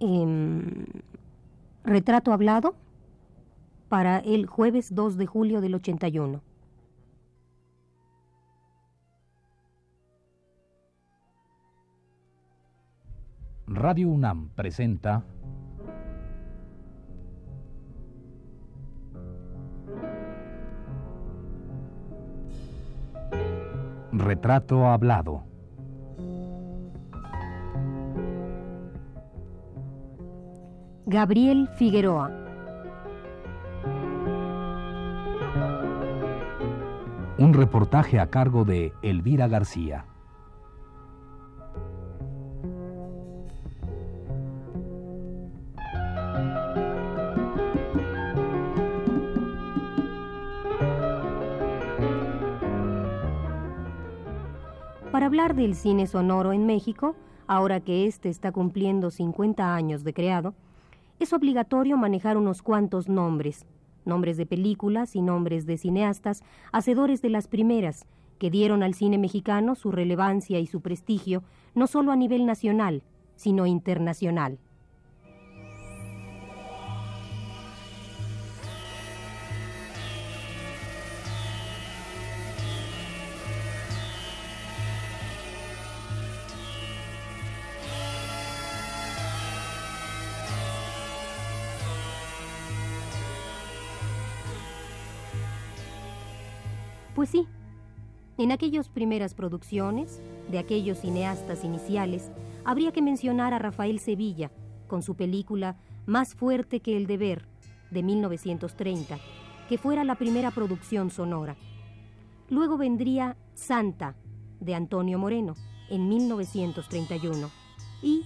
em, retrato hablado para el jueves 2 de julio del 81. Radio UNAM presenta Retrato Hablado. Gabriel Figueroa. Un reportaje a cargo de Elvira García. Para hablar del cine sonoro en México, ahora que éste está cumpliendo 50 años de creado, es obligatorio manejar unos cuantos nombres, nombres de películas y nombres de cineastas, hacedores de las primeras, que dieron al cine mexicano su relevancia y su prestigio, no solo a nivel nacional, sino internacional. Pues sí, en aquellas primeras producciones, de aquellos cineastas iniciales, habría que mencionar a Rafael Sevilla, con su película Más fuerte que el deber, de 1930, que fuera la primera producción sonora. Luego vendría Santa, de Antonio Moreno, en 1931, y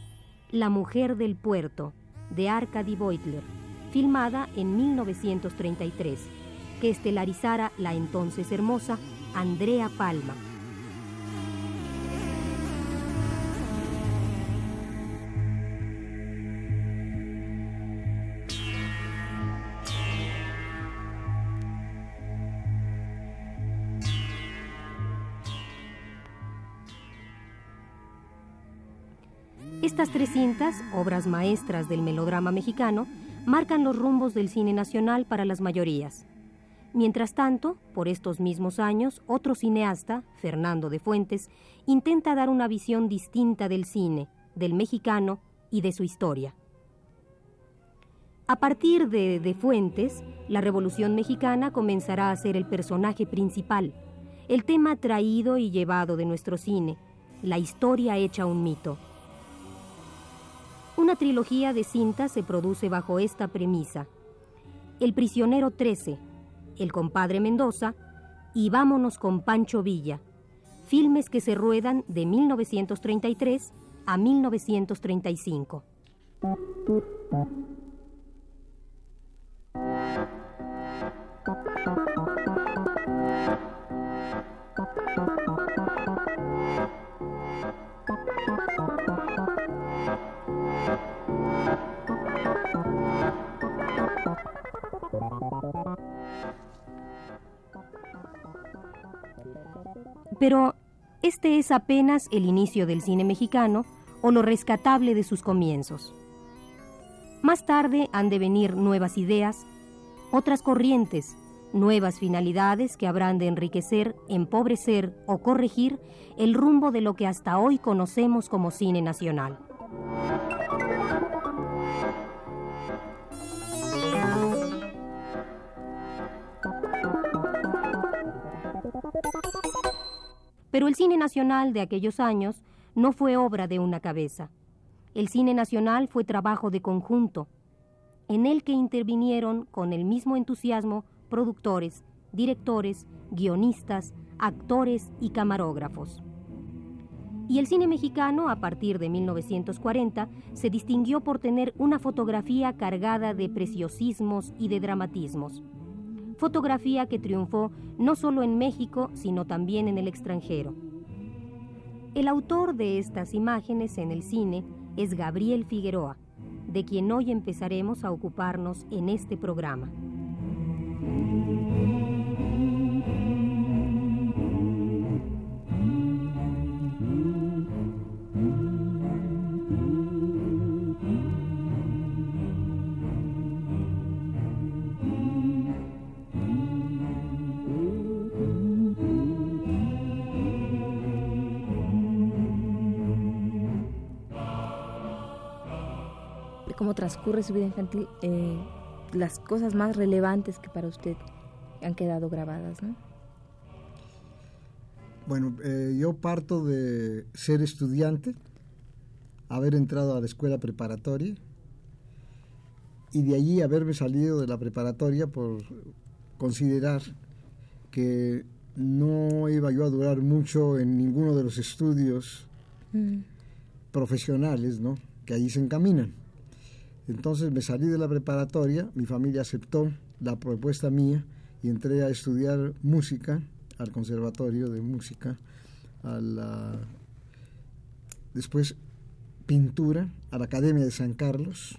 La mujer del puerto, de Arkady Beutler, filmada en 1933 que estelarizara la entonces hermosa Andrea Palma. Estas tres cintas, obras maestras del melodrama mexicano, marcan los rumbos del cine nacional para las mayorías. Mientras tanto, por estos mismos años, otro cineasta, Fernando de Fuentes, intenta dar una visión distinta del cine, del mexicano y de su historia. A partir de De Fuentes, la Revolución Mexicana comenzará a ser el personaje principal, el tema traído y llevado de nuestro cine, la historia hecha un mito. Una trilogía de cintas se produce bajo esta premisa. El prisionero 13, el compadre Mendoza y Vámonos con Pancho Villa, filmes que se ruedan de 1933 a 1935. Pero este es apenas el inicio del cine mexicano o lo rescatable de sus comienzos. Más tarde han de venir nuevas ideas, otras corrientes, nuevas finalidades que habrán de enriquecer, empobrecer o corregir el rumbo de lo que hasta hoy conocemos como cine nacional. Pero el cine nacional de aquellos años no fue obra de una cabeza. El cine nacional fue trabajo de conjunto, en el que intervinieron con el mismo entusiasmo productores, directores, guionistas, actores y camarógrafos. Y el cine mexicano, a partir de 1940, se distinguió por tener una fotografía cargada de preciosismos y de dramatismos fotografía que triunfó no solo en México, sino también en el extranjero. El autor de estas imágenes en el cine es Gabriel Figueroa, de quien hoy empezaremos a ocuparnos en este programa. Transcurre su vida infantil, eh, las cosas más relevantes que para usted han quedado grabadas, ¿no? Bueno, eh, yo parto de ser estudiante, haber entrado a la escuela preparatoria y de allí haberme salido de la preparatoria por considerar que no iba yo a durar mucho en ninguno de los estudios mm. profesionales ¿no? que allí se encaminan. Entonces me salí de la preparatoria, mi familia aceptó la propuesta mía y entré a estudiar música al Conservatorio de Música, a la, después pintura a la Academia de San Carlos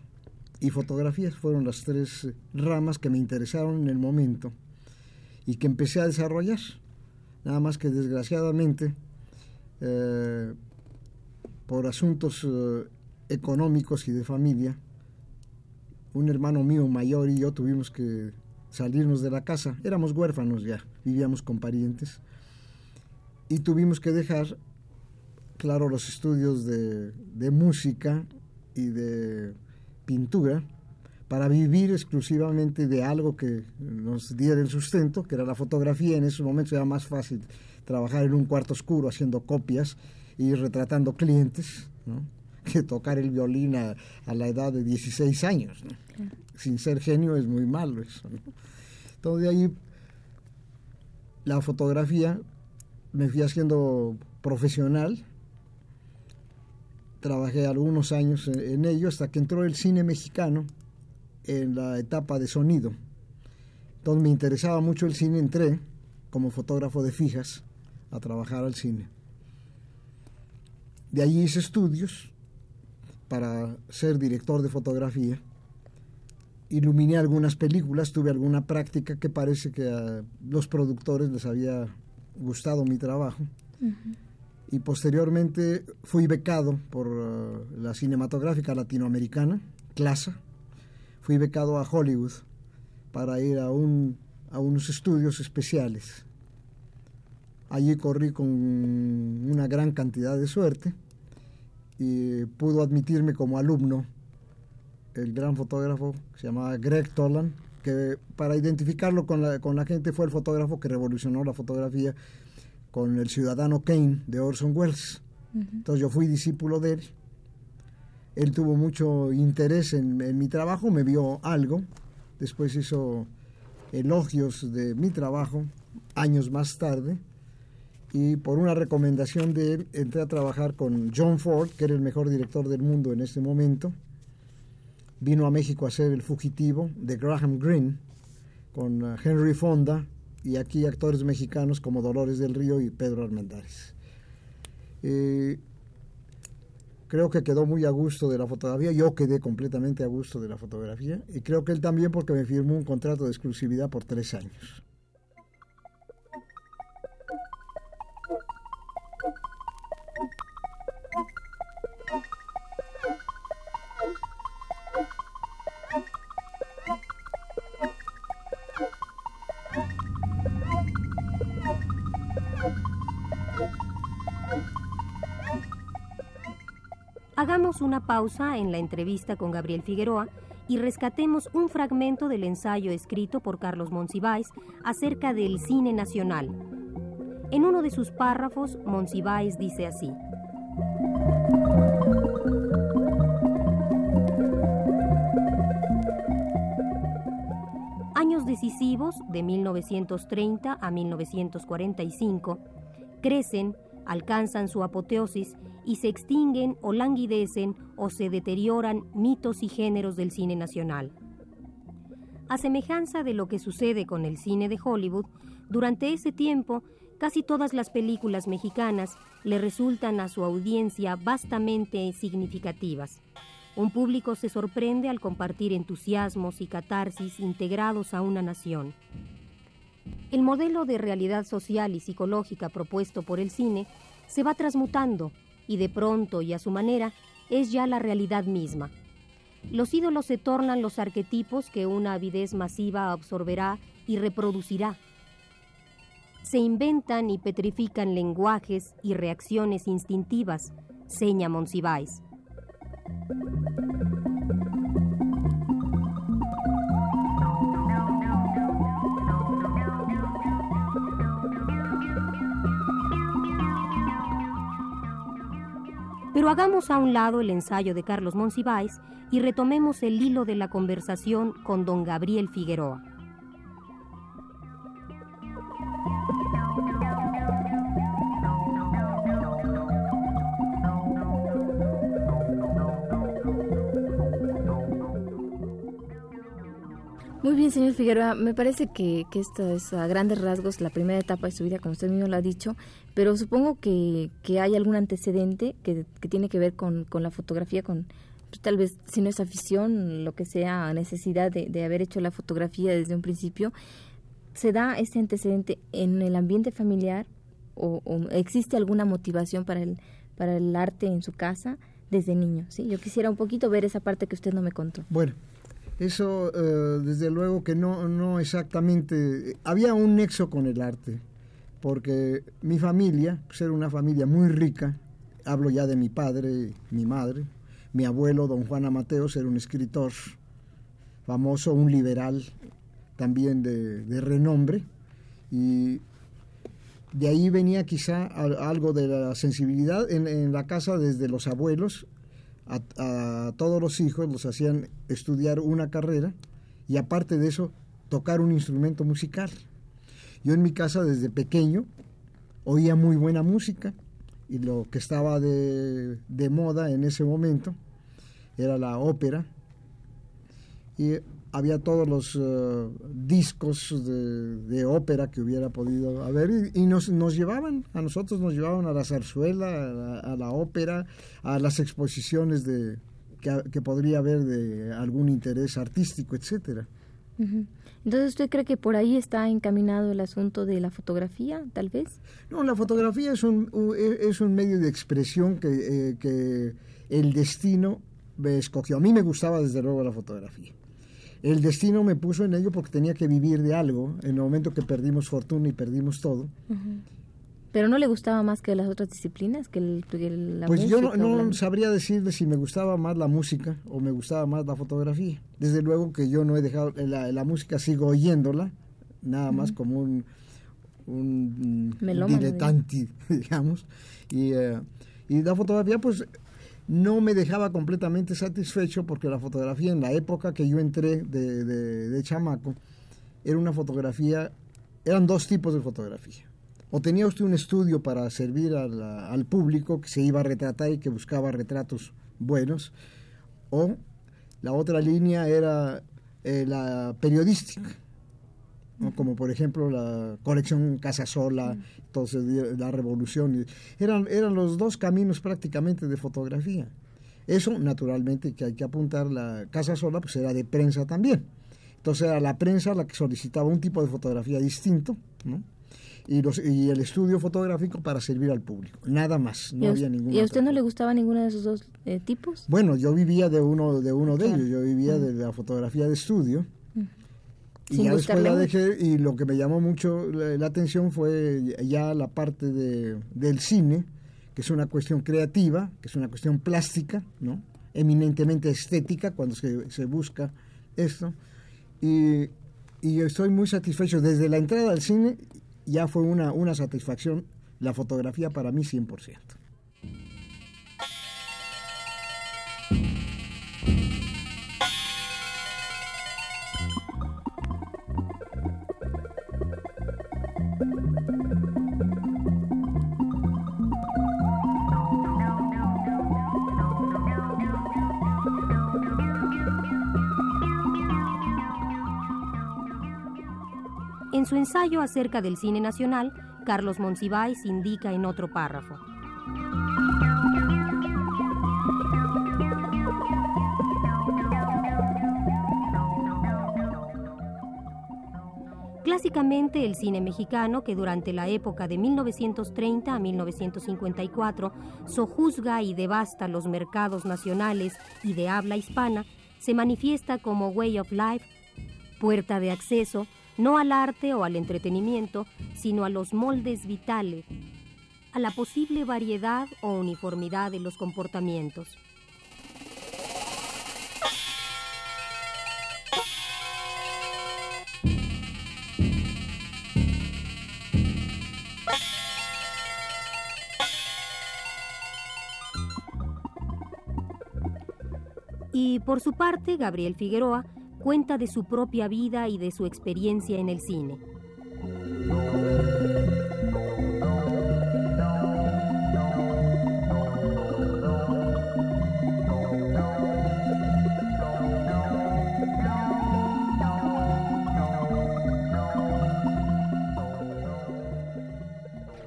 y fotografías fueron las tres ramas que me interesaron en el momento y que empecé a desarrollar. Nada más que desgraciadamente, eh, por asuntos eh, económicos y de familia, un hermano mío mayor y yo tuvimos que salirnos de la casa. Éramos huérfanos ya, vivíamos con parientes. Y tuvimos que dejar, claro, los estudios de, música y de pintura para vivir exclusivamente de algo que nos diera el sustento, que era la fotografía. En esos momentos era más fácil trabajar en un cuarto oscuro haciendo copias y retratando clientes, que tocar el violín a, la edad de 16 años. Sin ser genio es muy malo eso. Entonces de ahí la fotografía me fui haciendo profesional. Trabajé algunos años en ello hasta que entró el cine mexicano en la etapa de sonido. Entonces me interesaba mucho el cine, entré como fotógrafo de fijas a trabajar al cine. De allí hice estudios para ser director de fotografía. Iluminé algunas películas, tuve alguna práctica que parece que a los productores les había gustado mi trabajo. Y posteriormente fui becado por uh, la cinematográfica latinoamericana, CLASA, fui becado a Hollywood para ir a, un, a unos estudios especiales. Allí corrí con una gran cantidad de suerte y pudo admitirme como alumno el gran fotógrafo que se llamaba Greg Tolan, que para identificarlo con la, con la gente fue el fotógrafo que revolucionó la fotografía con el ciudadano Kane de Orson Welles. Entonces yo fui discípulo de él. Él tuvo mucho interés en, mi trabajo, me vio algo, después hizo elogios de mi trabajo años más tarde y por una recomendación de él entré a trabajar con John Ford, que era el mejor director del mundo en ese momento. Vino a México a ser el fugitivo de Graham Greene con uh, Henry Fonda y aquí actores mexicanos como Dolores del Río y Pedro Armendáriz. Eh, creo que quedó muy a gusto de la fotografía, yo quedé completamente a gusto de la fotografía y creo que él también porque me firmó un contrato de exclusividad por tres años. Hagamos una pausa en la entrevista con Gabriel Figueroa y rescatemos un fragmento del ensayo escrito por Carlos Monsiváis acerca del cine nacional. En uno de sus párrafos, Monsiváis dice así. Años decisivos, de 1930 a 1945, crecen, alcanzan su apoteosis y se extinguen o languidecen o se deterioran mitos y géneros del cine nacional. A semejanza de lo que sucede con el cine de Hollywood, durante ese tiempo casi todas las películas mexicanas le resultan a su audiencia vastamente significativas. Un público se sorprende al compartir entusiasmos y catarsis integrados a una nación. El modelo de realidad social y psicológica propuesto por el cine se va transmutando y de pronto y a su manera es ya la realidad misma. Los ídolos se tornan los arquetipos que una avidez masiva absorberá y reproducirá. Se inventan y petrifican lenguajes y reacciones instintivas, seña Monsiváis. Pero hagamos a un lado el ensayo de Carlos Monsiváis y retomemos el hilo de la conversación con don Gabriel Figueroa. Bien, señor Figueroa. Me parece que, que esta es a grandes rasgos la primera etapa de su vida, como usted mismo lo ha dicho, pero supongo que, que hay algún antecedente que, que tiene que ver con, con la fotografía, con pues, tal vez, si no es afición, lo que sea, necesidad de, de haber hecho la fotografía desde un principio. ¿Se da este antecedente en el ambiente familiar o, o existe alguna motivación para el, para el arte en su casa desde niño? ¿sí? Yo quisiera un poquito ver esa parte que usted no me contó. Bueno, eso, eh, desde luego que no, no exactamente. Había un nexo con el arte, porque mi familia, pues era una familia muy rica, hablo ya de mi padre, mi madre, mi abuelo, don Juan Amateos, era un escritor famoso, un liberal también de, de renombre, y de ahí venía quizá algo de la sensibilidad en, en la casa desde los abuelos a, todos los hijos los hacían estudiar una carrera y aparte de eso tocar un instrumento musical. Yo en mi casa desde pequeño oía muy buena música y lo que estaba de, de moda en ese momento era la ópera y había todos los uh, discos de, de, ópera que hubiera podido haber y, y, nos, nos llevaban, a nosotros nos llevaban a la zarzuela, a la, a la ópera, a las exposiciones de, que, que, podría haber de algún interés artístico, etcétera. Entonces, ¿usted cree que por ahí está encaminado el asunto de la fotografía, tal vez? No, la fotografía es un, es un medio de expresión que, eh, que el destino me escogió. A mí me gustaba desde luego la fotografía el destino me puso en ello porque tenía que vivir de algo en el momento que perdimos fortuna y perdimos todo. Uh -huh. ¿Pero no le gustaba más que las otras disciplinas? que el, la Pues música, yo no, no la... sabría decirle si me gustaba más la música o me gustaba más la fotografía. Desde luego que yo no he dejado, la, la música sigo oyéndola, nada más uh -huh. como un, un diletante, digamos. Y, uh, y la fotografía, pues no me dejaba completamente satisfecho porque la fotografía en la época que yo entré de, de, chamaco era una fotografía, eran dos tipos de fotografía. O tenía usted un estudio para servir al, al público que se iba a retratar y que buscaba retratos buenos, o la otra línea era eh, la periodística. ¿No? como por ejemplo la colección Casasola, entonces la revolución, eran, eran los dos caminos prácticamente de fotografía. Eso, naturalmente, que hay que apuntar, la Casasola pues era de prensa también. Entonces era la prensa la que solicitaba un tipo de fotografía distinto, ¿no? Y, los, y el estudio fotográfico para servir al público, nada más, no había ninguna. ¿Y a usted no le gustaba ninguno de esos dos eh, tipos? Bueno, yo vivía de uno de, uno de claro. ellos, yo vivía uh -huh. de la fotografía de estudio. Y ya después la dejé y lo que me llamó mucho la, la atención fue ya la parte de, del cine, que es una cuestión creativa, que es una cuestión plástica, ¿no? eminentemente estética cuando se, se busca esto. Y, y, estoy muy satisfecho. Desde la entrada al cine ya fue una, una satisfacción la fotografía para mí 100%. En su ensayo acerca del cine nacional, Carlos Monsiváis indica en otro párrafo. Clásicamente, el cine mexicano, que durante la época de 1930 a 1954 sojuzga y devasta los mercados nacionales y de habla hispana, se manifiesta como way of life, puerta de acceso, no al arte o al entretenimiento, sino a los moldes vitales, a la posible variedad o uniformidad de los comportamientos. Y por su parte, Gabriel Figueroa cuenta de su propia vida y de su experiencia en el cine.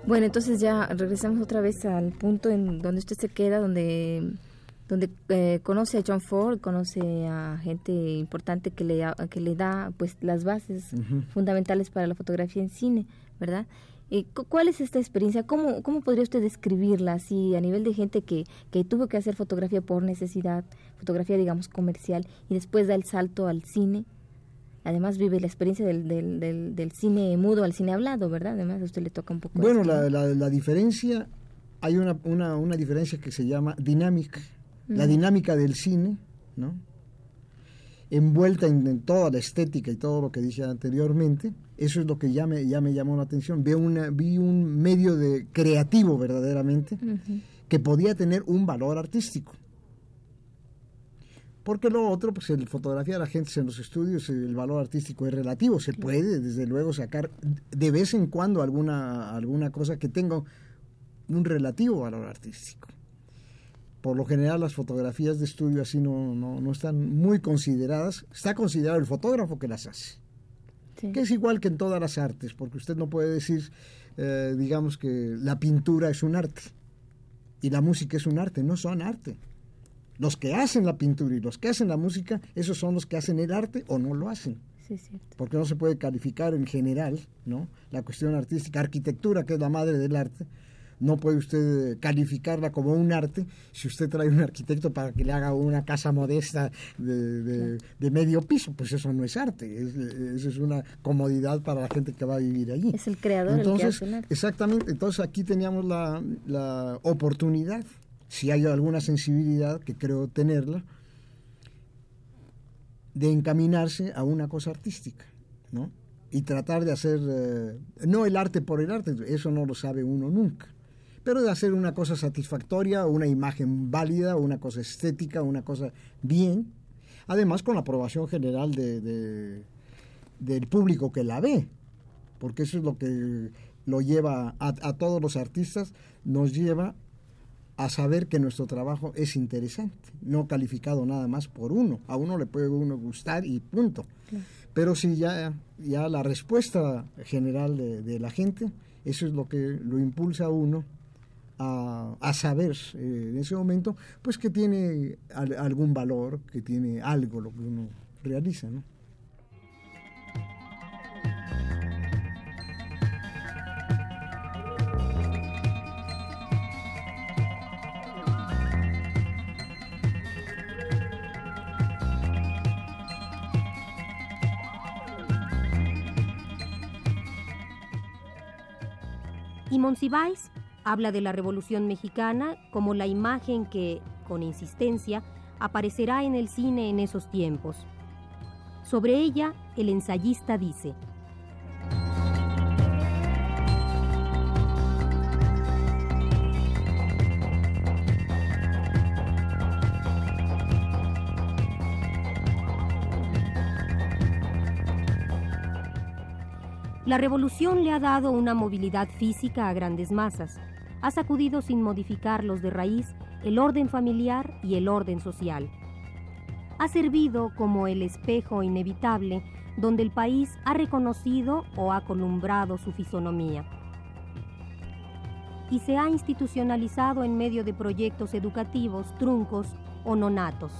Bueno, entonces ya regresamos otra vez al punto en donde usted se queda, donde donde eh, conoce a John Ford, conoce a gente importante que le, que le da pues las bases fundamentales para la fotografía en cine, ¿verdad? Eh, ¿Cuál es esta experiencia? ¿Cómo, ¿Cómo podría usted describirla así a nivel de gente que, que tuvo que hacer fotografía por necesidad, fotografía digamos comercial, y después da el salto al cine? Además vive la experiencia del, del, del, cine mudo al cine hablado, ¿verdad? Además a usted le toca un poco. Bueno, la, la, la, diferencia, hay una, una, una diferencia que se llama dinámica la dinámica del cine, ¿no? envuelta en, toda la estética y todo lo que dije anteriormente, eso es lo que ya me, ya me llamó la atención. Vi, una, vi un medio de creativo verdaderamente que podía tener un valor artístico. Porque lo otro, pues el fotografía de la gente en los estudios, el valor artístico es relativo, se puede desde luego sacar de vez en cuando alguna, alguna cosa que tenga un relativo valor artístico por lo general las fotografías de estudio así no, no, están muy consideradas. Está considerado el fotógrafo que las hace. Que es igual que en todas las artes, porque usted no puede decir, eh, digamos, que la pintura es un arte y la música es un arte. No son arte. Los que hacen la pintura y los que hacen la música, esos son los que hacen el arte o no lo hacen. Sí, porque no se puede calificar en general, ¿no? La cuestión artística, arquitectura, que es la madre del arte, no puede usted calificarla como un arte si usted trae un arquitecto para que le haga una casa modesta de, medio piso, pues eso no es arte, eso es una comodidad para la gente que va a vivir allí. Es el creador entonces, el que hace Exactamente, entonces aquí teníamos la, la oportunidad, si hay alguna sensibilidad, que creo tenerla, de encaminarse a una cosa artística, ¿no? y tratar de hacer, eh, no el arte por el arte, eso no lo sabe uno nunca, pero de hacer una cosa satisfactoria, una imagen válida, una cosa estética, una cosa bien, además con la aprobación general de, del público que la ve, porque eso es lo que lo lleva a, a, todos los artistas, nos lleva a saber que nuestro trabajo es interesante, no calificado nada más por uno. A uno le puede uno gustar y punto. Pero si ya, ya la respuesta general de, de, la gente, eso es lo que lo impulsa a uno a, saber eh, en ese momento, pues que tiene algún valor, que tiene algo lo que uno realiza, ¿no? Y Monsiváis Habla de la Revolución Mexicana como la imagen que, con insistencia, aparecerá en el cine en esos tiempos. Sobre ella, el ensayista dice, La revolución le ha dado una movilidad física a grandes masas, ha sacudido sin modificarlos de raíz el orden familiar y el orden social. Ha servido como el espejo inevitable donde el país ha reconocido o ha columbrado su fisonomía. Y se ha institucionalizado en medio de proyectos educativos truncos o nonatos.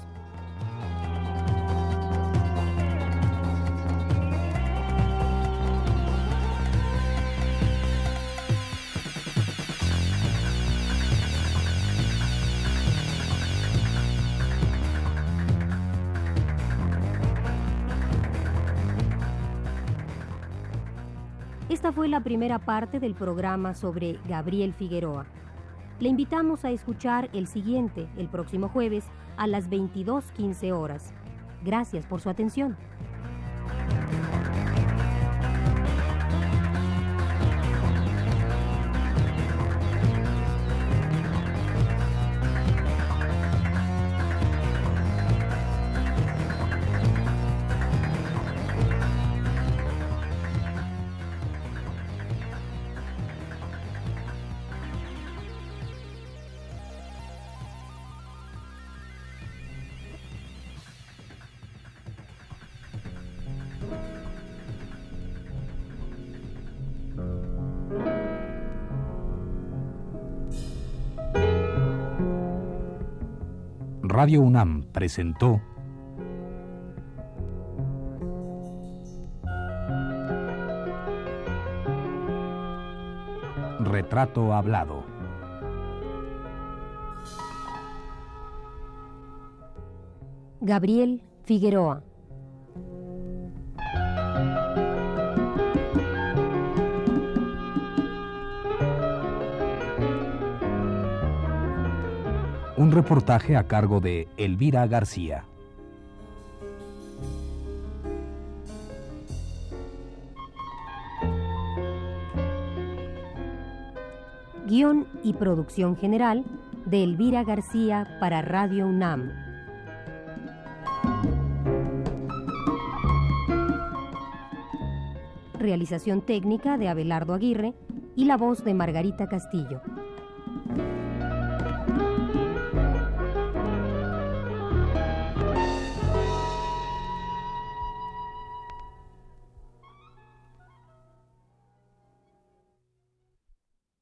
Esta fue la primera parte del programa sobre Gabriel Figueroa. Le invitamos a escuchar el siguiente, el próximo jueves, a las 22.15 horas. Gracias por su atención. Radio UNAM presentó Retrato Hablado. Gabriel Figueroa. Reportaje a cargo de Elvira García. Guión y producción general de Elvira García para Radio UNAM. Realización técnica de Abelardo Aguirre y la voz de Margarita Castillo.